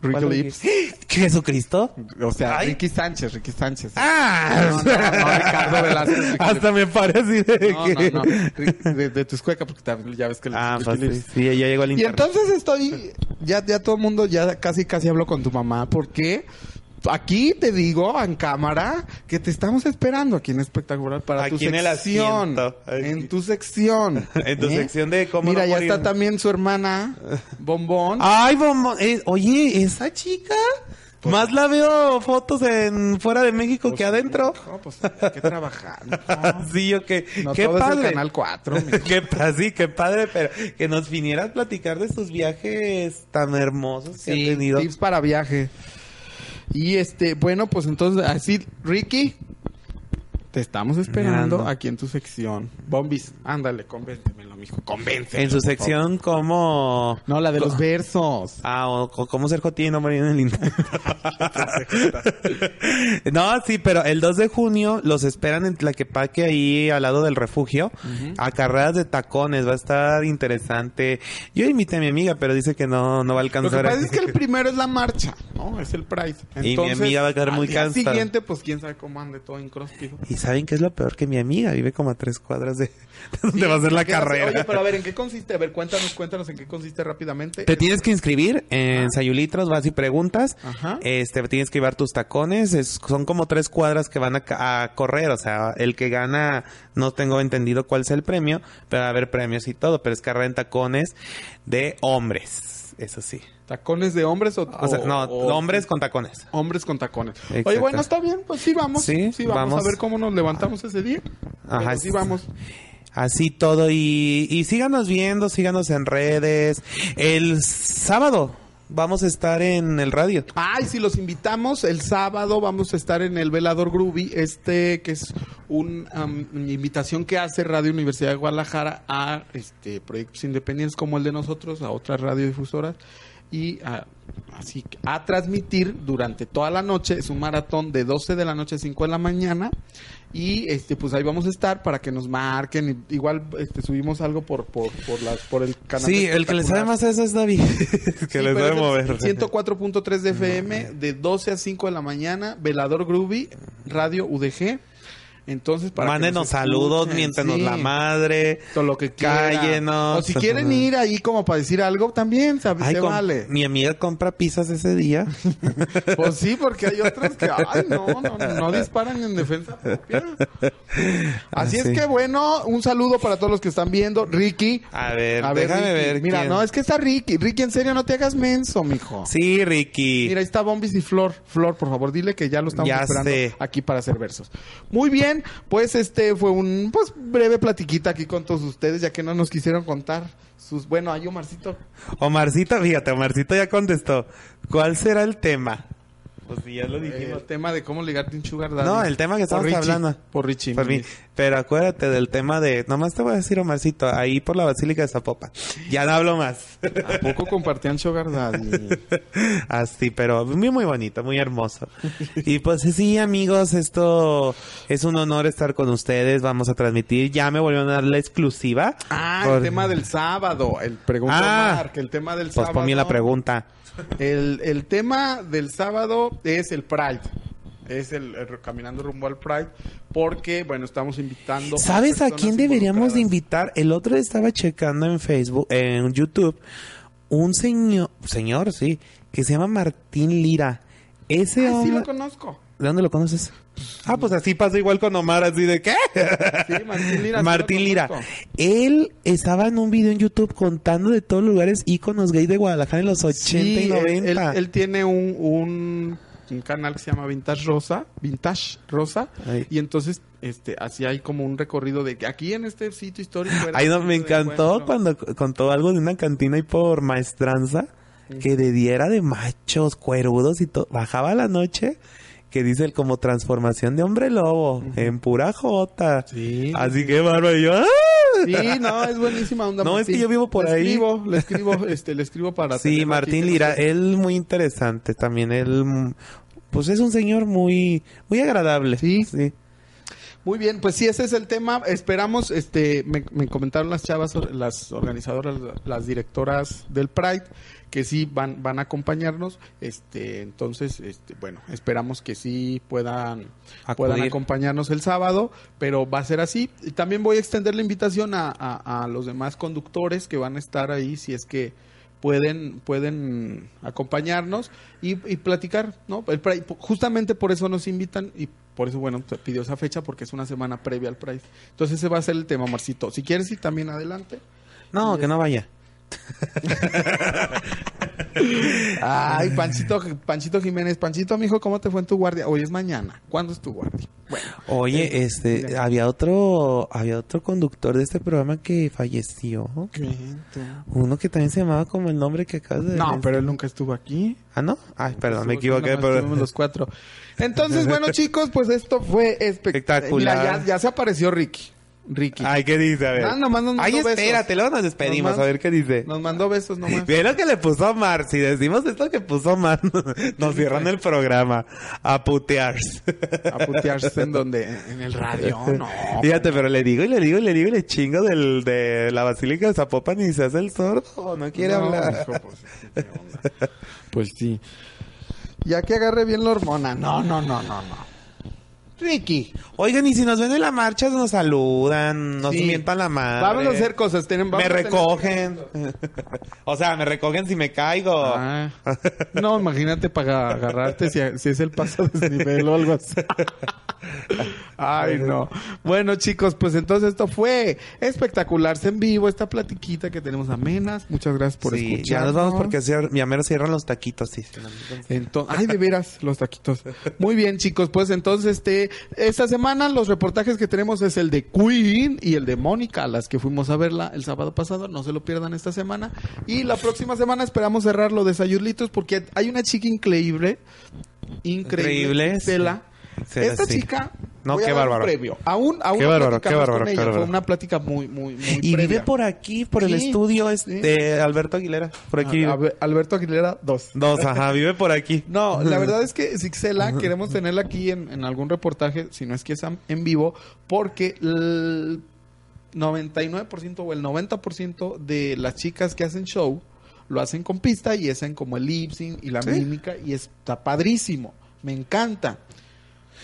Speaker 4: Ricky
Speaker 3: ¿Cuál
Speaker 4: Lips.
Speaker 3: ¿Jesucristo?
Speaker 4: O sea,
Speaker 3: Ay.
Speaker 4: Ricky Sánchez, Ricky Sánchez.
Speaker 3: ¡Ah!
Speaker 4: No, no, no, Ricardo Velázquez. Ricky
Speaker 3: Hasta me parece de
Speaker 4: No,
Speaker 3: que...
Speaker 4: no, no. Rick- De, de tu escueca, porque también ya ves que...
Speaker 3: Ah, pues sí, sí, ya llegó
Speaker 4: Y
Speaker 3: internet.
Speaker 4: entonces estoy, ya, ya todo el mundo, ya casi casi hablo con tu mamá, porque aquí te digo en cámara que te estamos esperando aquí en Espectacular para
Speaker 3: Aquí
Speaker 4: tu
Speaker 3: en el
Speaker 4: sección. En tu sección.
Speaker 3: En tu
Speaker 4: ¿eh?
Speaker 3: sección de cómo
Speaker 4: Mira,
Speaker 3: no
Speaker 4: ya
Speaker 3: morir.
Speaker 4: está también su hermana, Bombón.
Speaker 3: Ay, bombón. Eh, oye, esa chica. Más la veo fotos en fuera de México que adentro.
Speaker 4: No, pues hay que trabajar.
Speaker 3: Sí, yo que.
Speaker 4: No
Speaker 3: qué
Speaker 4: todo es
Speaker 3: padre.
Speaker 4: el Canal 4. mijo.
Speaker 3: Qué sí, qué padre, pero que nos vinieras a platicar de sus viajes tan hermosos que
Speaker 4: Sí,
Speaker 3: ha tenido.
Speaker 4: tips para viaje. Y este, bueno, pues entonces, así, Ricky, te estamos esperando
Speaker 3: Ando.
Speaker 4: aquí en tu sección. Bombis, ándale, convéncemelo, mijo, convéncemelo.
Speaker 3: En su sección como...
Speaker 4: No, la de los versos.
Speaker 3: Ah, o, o cómo ser jotillo y no morir en el no, sí, pero el 2 de junio los esperan en Tlaquepaque ahí al lado del refugio. A carreras de tacones, va a estar interesante. Yo invité a mi amiga, pero dice que no, no va a
Speaker 4: Lo que
Speaker 3: alcanzar.
Speaker 4: pasa es que el primero es la marcha. ¿no? Es el Pride.
Speaker 3: Y mi amiga va a quedar muy cansada.
Speaker 4: siguiente, pues quién sabe cómo ande todo incróspido.
Speaker 3: ¿Y saben qué es lo peor? Que mi amiga vive como a tres cuadras de, de donde va a ser la carrera.
Speaker 4: Oye, pero a ver, ¿en qué consiste? A ver, cuéntanos, cuéntanos en qué consiste rápidamente.
Speaker 3: Te tienes que inscribir en Sayulitros, vas y preguntas.
Speaker 4: Ajá.
Speaker 3: Este, tienes que llevar tus tacones. Es- son como tres cuadras que van a, a correr. O sea, el que gana, no tengo entendido cuál es el premio, pero va a haber premios y todo. Pero es carrera en tacones de hombres. Eso sí.
Speaker 4: ¿Tacones de hombres o,
Speaker 3: O sea,
Speaker 4: o-
Speaker 3: no,
Speaker 4: o-
Speaker 3: hombres con tacones.
Speaker 4: Hombres con tacones.
Speaker 3: Exacto.
Speaker 4: Oye, bueno, está bien, pues sí vamos.
Speaker 3: Sí,
Speaker 4: Sí, vamos,
Speaker 3: vamos.
Speaker 4: a ver cómo nos levantamos ese día.
Speaker 3: Ajá,
Speaker 4: Pero sí vamos.
Speaker 3: Así todo. Y, síganos viendo, síganos en redes. El sábado vamos a estar en el radio.
Speaker 4: Ay, si los invitamos, el sábado vamos a estar en el Velador Groovy, este que es un, am, una invitación que hace Radio Universidad de Guadalajara a este proyectos independientes como el de nosotros, a otras radiodifusoras y a, así a transmitir durante toda la noche, es un maratón de 12 de la noche a 5 de la mañana y este pues ahí vamos a estar para que nos marquen, igual este subimos algo por por por, las- por el canal
Speaker 3: Sí, el que le sabe más eso es David. que
Speaker 4: Sí,
Speaker 3: le
Speaker 4: pero
Speaker 3: sabe
Speaker 4: es el
Speaker 3: mover.
Speaker 4: 104.3 de FM de 12 a 5 de la mañana, Velador Groovy, Radio UDG. Entonces, para
Speaker 3: Mándenos
Speaker 4: nos
Speaker 3: saludos,
Speaker 4: sí,
Speaker 3: la madre.
Speaker 4: Todo lo que quieran.
Speaker 3: Cállenos.
Speaker 4: O si quieren ir ahí como para decir algo, también sabe,
Speaker 3: Ay,
Speaker 4: se vale.
Speaker 3: Mi amiga compra pizzas ese día.
Speaker 4: Pues sí, porque hay otras que, ay, no, no, no, disparan en defensa propia. Así
Speaker 3: Ah,
Speaker 4: es que bueno, un saludo para todos los que están viendo. Ricky.
Speaker 3: A ver,
Speaker 4: A ver,
Speaker 3: déjame
Speaker 4: Ricky.
Speaker 3: ver.
Speaker 4: Mira,
Speaker 3: quién.
Speaker 4: no, es que está Ricky. Ricky, en serio, no te hagas menso, mijo.
Speaker 3: Sí, Ricky.
Speaker 4: Mira, ahí está Bombis y Flor. Flor, por favor, dile que ya lo estamos
Speaker 3: Ya
Speaker 4: esperando
Speaker 3: sé.
Speaker 4: aquí para hacer versos. Muy bien, pues este fue un pues breve platiquita aquí con todos ustedes, ya que no nos quisieron contar sus... Bueno, hay Omarcito.
Speaker 3: Omarcito, fíjate, Omarcito ya contestó. ¿Cuál será el tema? Pues sí, ya lo dijimos.
Speaker 4: El tema de cómo ligarte un sugar daddy.
Speaker 3: No, el tema que estamos
Speaker 4: Richie,
Speaker 3: hablando.
Speaker 4: Por Richie.
Speaker 3: Por mí. Pero acuérdate del tema de... Nomás te voy a decir, Omarcito, ahí por la Basílica de Zapopan. Ya no hablo más.
Speaker 4: ¿A poco compartían sugar daddy?
Speaker 3: Así, pero muy, muy bonito, muy hermoso. Y pues sí, amigos, esto es un honor estar con ustedes. Vamos a transmitir. Ya me volvieron a dar la exclusiva.
Speaker 4: Ah,
Speaker 3: Por-
Speaker 4: el tema del sábado. El pregunto
Speaker 3: Ah.
Speaker 4: Mark, el tema del
Speaker 3: Pues
Speaker 4: sábado.
Speaker 3: ponme la pregunta.
Speaker 4: El, el tema del sábado es el Pride. Es el, el caminando rumbo al Pride. Porque, bueno, estamos invitando.
Speaker 3: ¿Sabes a quién deberíamos de invitar? El otro estaba checando en Facebook, en YouTube, un señor, señor, sí, que se llama Martín Lira. Ese
Speaker 4: Ah, sí
Speaker 3: hombre,
Speaker 4: lo conozco.
Speaker 3: ¿De dónde lo conoces? Ah, pues así pasa igual con Omar, así de qué?
Speaker 4: Sí, Martín Lira.
Speaker 3: Martín Lira. Él estaba en un video en YouTube contando de todos los lugares íconos gay de Guadalajara en los 80 y
Speaker 4: Sí, él-
Speaker 3: 90.
Speaker 4: Él, él tiene un, un, un canal que se llama Vintage Rosa, Vintage Rosa,
Speaker 3: Ay.
Speaker 4: y entonces este así hay como un recorrido de que aquí en este sitio histórico. era el
Speaker 3: no, me encantó cuando contó algo de una cantina ahí por maestranza que de día era de machos, cuerudos y todo. Bajaba la noche que dice el como transformación de hombre lobo en pura jota.
Speaker 4: Sí,
Speaker 3: Así que bárbaro. Y yo, ¡ah!
Speaker 4: Sí, no, es buenísima onda.
Speaker 3: No, es que yo vivo por
Speaker 4: Le
Speaker 3: ahí.
Speaker 4: Escribo, le escribo, este, le escribo para.
Speaker 3: Sí,
Speaker 4: aquí,
Speaker 3: Martín
Speaker 4: no
Speaker 3: Lira,
Speaker 4: sé.
Speaker 3: él muy interesante también. Él, pues es un señor muy, muy agradable.
Speaker 4: Sí.
Speaker 3: sí.
Speaker 4: Muy bien, pues sí, ese es el tema. Esperamos, este, me, me comentaron las chavas, las organizadoras, las directoras del Pride, que sí van, van a acompañarnos. Este, entonces, este, bueno, esperamos que sí puedan, puedan acompañarnos el sábado, pero va a ser así. Y también voy a extender la invitación a, a- a los demás conductores que van a estar ahí, si es que pueden pueden acompañarnos y, y platicar, ¿no? El justamente por eso nos invitan y por eso, bueno, te pidió esa fecha porque es una semana previa al Pride. Entonces ese va a ser el tema, Marcito. Si quieres ir también adelante.
Speaker 3: No, que no vaya.
Speaker 4: Ay, Panchito, Panchito Jiménez, Panchito, mijo, ¿cómo te fue en tu guardia? Hoy es mañana. ¿Cuándo es tu guardia? Bueno,
Speaker 3: Oye, este,
Speaker 4: mira.
Speaker 3: había otro, había otro conductor de este programa que falleció. Uno que también se llamaba como el nombre que acabas de
Speaker 4: No,
Speaker 3: decir.
Speaker 4: pero él nunca estuvo aquí.
Speaker 3: Ah, ¿no? Ay, perdón, me equivoqué. pero-
Speaker 4: los cuatro. Entonces, bueno, chicos, pues esto fue espectacular.
Speaker 3: Espectacular.
Speaker 4: Mira, ya, ya se apareció Ricky. Ricky.
Speaker 3: Ay, ¿qué dice? A ver.
Speaker 4: Ah, nomás nos
Speaker 3: Ay,
Speaker 4: mandó besos.
Speaker 3: espérate, luego nos despedimos,
Speaker 4: Nomás-
Speaker 3: a ver qué dice.
Speaker 4: Nos mandó besos nomás.
Speaker 3: Ve lo que le puso Omar. Si decimos esto que puso Omar, nos cierran el programa. A putear.
Speaker 4: A putearse en donde, en el radio, no.
Speaker 3: Fíjate, pero le digo y le digo y le digo y le chingo del, de la Basílica de Zapopan y se hace el sordo. No quiere
Speaker 4: No,
Speaker 3: hablar.
Speaker 4: hijo, pues, ¿qué onda? Pues sí. Ya que agarre bien la hormona. No, no, no, no, no. Ricky.
Speaker 3: Oigan, y si nos ven en la marcha, nos saludan, nos
Speaker 4: Sí.
Speaker 3: mientan la madre.
Speaker 4: Vamos a hacer cosas. Tienen,
Speaker 3: Me recogen. o sea, me recogen si me caigo.
Speaker 4: Ah. No, imagínate para agarrarte si, si es el paso desnivel o algo así. Ay, no. Bueno, chicos, pues entonces esto fue espectacular en vivo, esta platiquita que tenemos amenas. Muchas gracias por
Speaker 3: sí,
Speaker 4: escuchar.
Speaker 3: ya nos vamos porque cier- ya mero cierran los taquitos. Sí, sí,
Speaker 4: Entonces, ay, de veras, los taquitos. Muy bien, chicos, pues entonces este esta semana los reportajes que tenemos es el de Queen y el de Mónica, a las que fuimos a verla el sábado pasado, no se lo pierdan esta semana. Y la próxima semana esperamos cerrar lo de Sayurlitos porque hay una chica increíble, increíble,
Speaker 3: Increíble,
Speaker 4: Estela.
Speaker 3: sí.
Speaker 4: Esta
Speaker 3: Sí.
Speaker 4: chica
Speaker 3: No,
Speaker 4: voy a
Speaker 3: qué
Speaker 4: dar un
Speaker 3: bárbaro.
Speaker 4: previo. Aún, aún
Speaker 3: Qué
Speaker 4: no
Speaker 3: bárbaro,
Speaker 4: platicamos
Speaker 3: qué bárbaro,
Speaker 4: con
Speaker 3: qué
Speaker 4: ella,
Speaker 3: bárbaro.
Speaker 4: Fue una plática muy, muy, muy
Speaker 3: Y
Speaker 4: previa.
Speaker 3: vive por aquí, por el
Speaker 4: Sí,
Speaker 3: estudio
Speaker 4: sí.
Speaker 3: este Alberto Aguilera. Por aquí
Speaker 4: A- a- Alberto Aguilera 2.
Speaker 3: Dos, ajá, vive por aquí.
Speaker 4: No, la verdad es que Zixela queremos tenerla aquí en, en algún reportaje, si no es que es en vivo, porque el 99% o el 90% de las chicas que hacen show lo hacen con pista y hacen como el lip y la
Speaker 3: Sí.
Speaker 4: mímica y está padrísimo, me encanta.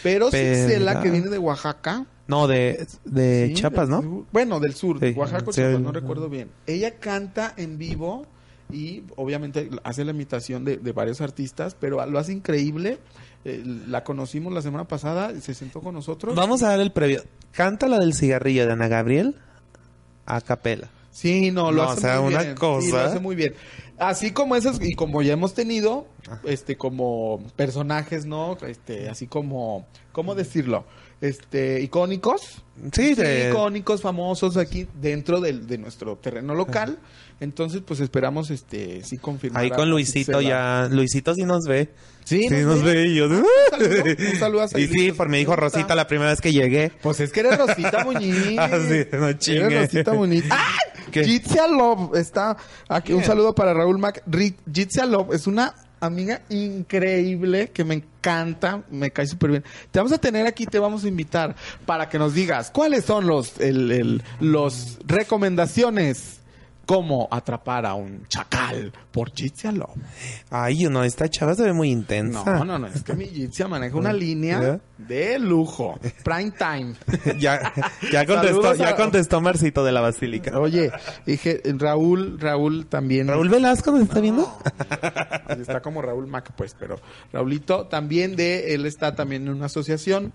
Speaker 4: Pero
Speaker 3: Pero-
Speaker 4: Zixela, que viene de Oaxaca,
Speaker 3: No, de, de
Speaker 4: Sí,
Speaker 3: Chiapas,
Speaker 4: del
Speaker 3: ¿no?
Speaker 4: Bueno, del sur,
Speaker 3: Sí,
Speaker 4: Oaxaca, o
Speaker 3: sí.
Speaker 4: Chiapas, no recuerdo bien. Ella canta en vivo y obviamente hace la imitación de, de varios artistas, pero lo hace increíble. Eh, la conocimos la semana pasada, se sentó con nosotros.
Speaker 3: Vamos a dar el previo. Canta la del cigarrillo de Ana Gabriel a capela.
Speaker 4: Sí, no, lo
Speaker 3: No,
Speaker 4: hace
Speaker 3: o sea,
Speaker 4: muy
Speaker 3: una
Speaker 4: bien.
Speaker 3: cosa.
Speaker 4: Sí, lo hace muy bien. Así como esas, y como ya hemos tenido, este, como personajes, ¿no? Este, así como, ¿cómo decirlo? Este, icónicos.
Speaker 3: Sí,
Speaker 4: Sí,
Speaker 3: de-
Speaker 4: icónicos, famosos aquí dentro del, de nuestro terreno local. Entonces, pues esperamos, este, sí confirmar.
Speaker 3: Ahí con Luisito ya. Luisito sí nos ve.
Speaker 4: Sí,
Speaker 3: Sí,
Speaker 4: nos
Speaker 3: nos
Speaker 4: ve.
Speaker 3: ve y yo.
Speaker 4: Un saludo, un saludo a
Speaker 3: Y sí, por me dijo Rosita la primera vez que llegué.
Speaker 4: Pues es que eres Rosita Muñiz.
Speaker 3: Ah, sí, no chingue.
Speaker 4: Eres Rosita Muñiz. ¡Ah!
Speaker 3: ¿Qué?
Speaker 4: Jitzia Love está aquí. Un saludo para Raúl Mac. Jitzia Love es una amiga increíble que me encanta, me cae súper bien. Te vamos a tener aquí, te vamos a invitar para que nos digas cuáles son los, el, el- los recomendaciones cómo atrapar a un chacal por Jitzia Love.
Speaker 3: Ay, no, esta chava se ve muy intensa.
Speaker 4: No, no, no, es que mi Jitzia maneja una línea de lujo. Prime time.
Speaker 3: ya, ya contestó, ya contestó Marcito de la Basílica.
Speaker 4: Oye, dije, Raúl, Raúl también.
Speaker 3: Raúl Velasco nos está viendo.
Speaker 4: Está como Raúl Mac, pues, pero Raulito también de, él está también en una asociación.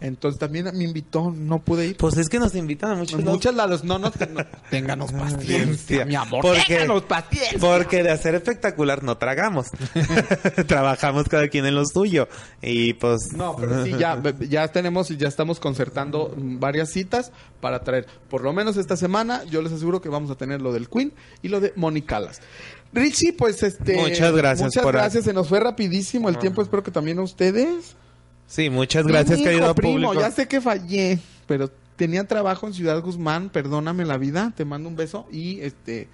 Speaker 4: Entonces también me invitó, no pude ir.
Speaker 3: Pues es que nos invitan a muchos
Speaker 4: En
Speaker 3: lados.
Speaker 4: muchos lados, no, no, no, ténganos paciencia, mi amor,
Speaker 3: Porque,
Speaker 4: ténganos paciencia.
Speaker 3: porque de hacer espectacular no tragamos. Trabajamos cada quien en lo suyo. Y pues.
Speaker 4: No, pero sí, ya, ya tenemos y ya estamos concertando varias citas para traer, por lo menos esta semana, yo les aseguro que vamos a tener lo del Queen y lo de Monicalas. Richie, pues este...
Speaker 3: Muchas gracias
Speaker 4: Muchas
Speaker 3: por-
Speaker 4: gracias, se nos fue rapidísimo el tiempo, espero que también a ustedes.
Speaker 3: Sí, muchas gracias,
Speaker 4: Mi
Speaker 3: querido
Speaker 4: hijo, primo,
Speaker 3: público.
Speaker 4: ya sé que fallé, pero tenía trabajo en Ciudad Guzmán, perdóname la vida, te mando un beso y este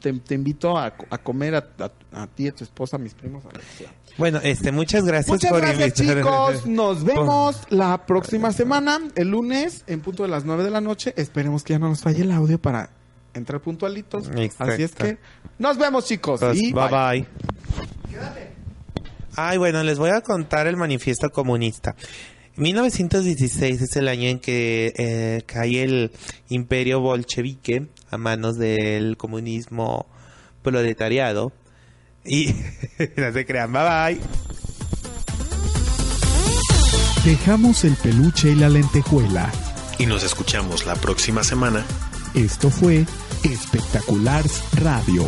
Speaker 4: te, te invito a, a comer a, a- a ti, a tu esposa, a mis primos.
Speaker 3: Bueno, este, muchas gracias
Speaker 4: Muchas
Speaker 3: por
Speaker 4: gracias
Speaker 3: invitar.
Speaker 4: chicos, nos vemos la próxima semana, el lunes, en punto de las 9 de la noche. Esperemos que ya no nos falle el audio para entrar puntualitos.
Speaker 3: Exacto.
Speaker 4: Así es que nos vemos chicos.
Speaker 3: Pues,
Speaker 4: y
Speaker 3: bye
Speaker 4: bye.
Speaker 3: bye. Ay, bueno, les voy a contar el manifiesto comunista. 1916 es el año en que eh, cae el imperio bolchevique a manos del comunismo proletariado. Y no se crean, bye bye.
Speaker 2: Dejamos el peluche y la lentejuela.
Speaker 1: Y nos escuchamos la próxima semana
Speaker 2: Esto fue Espectacular Radio.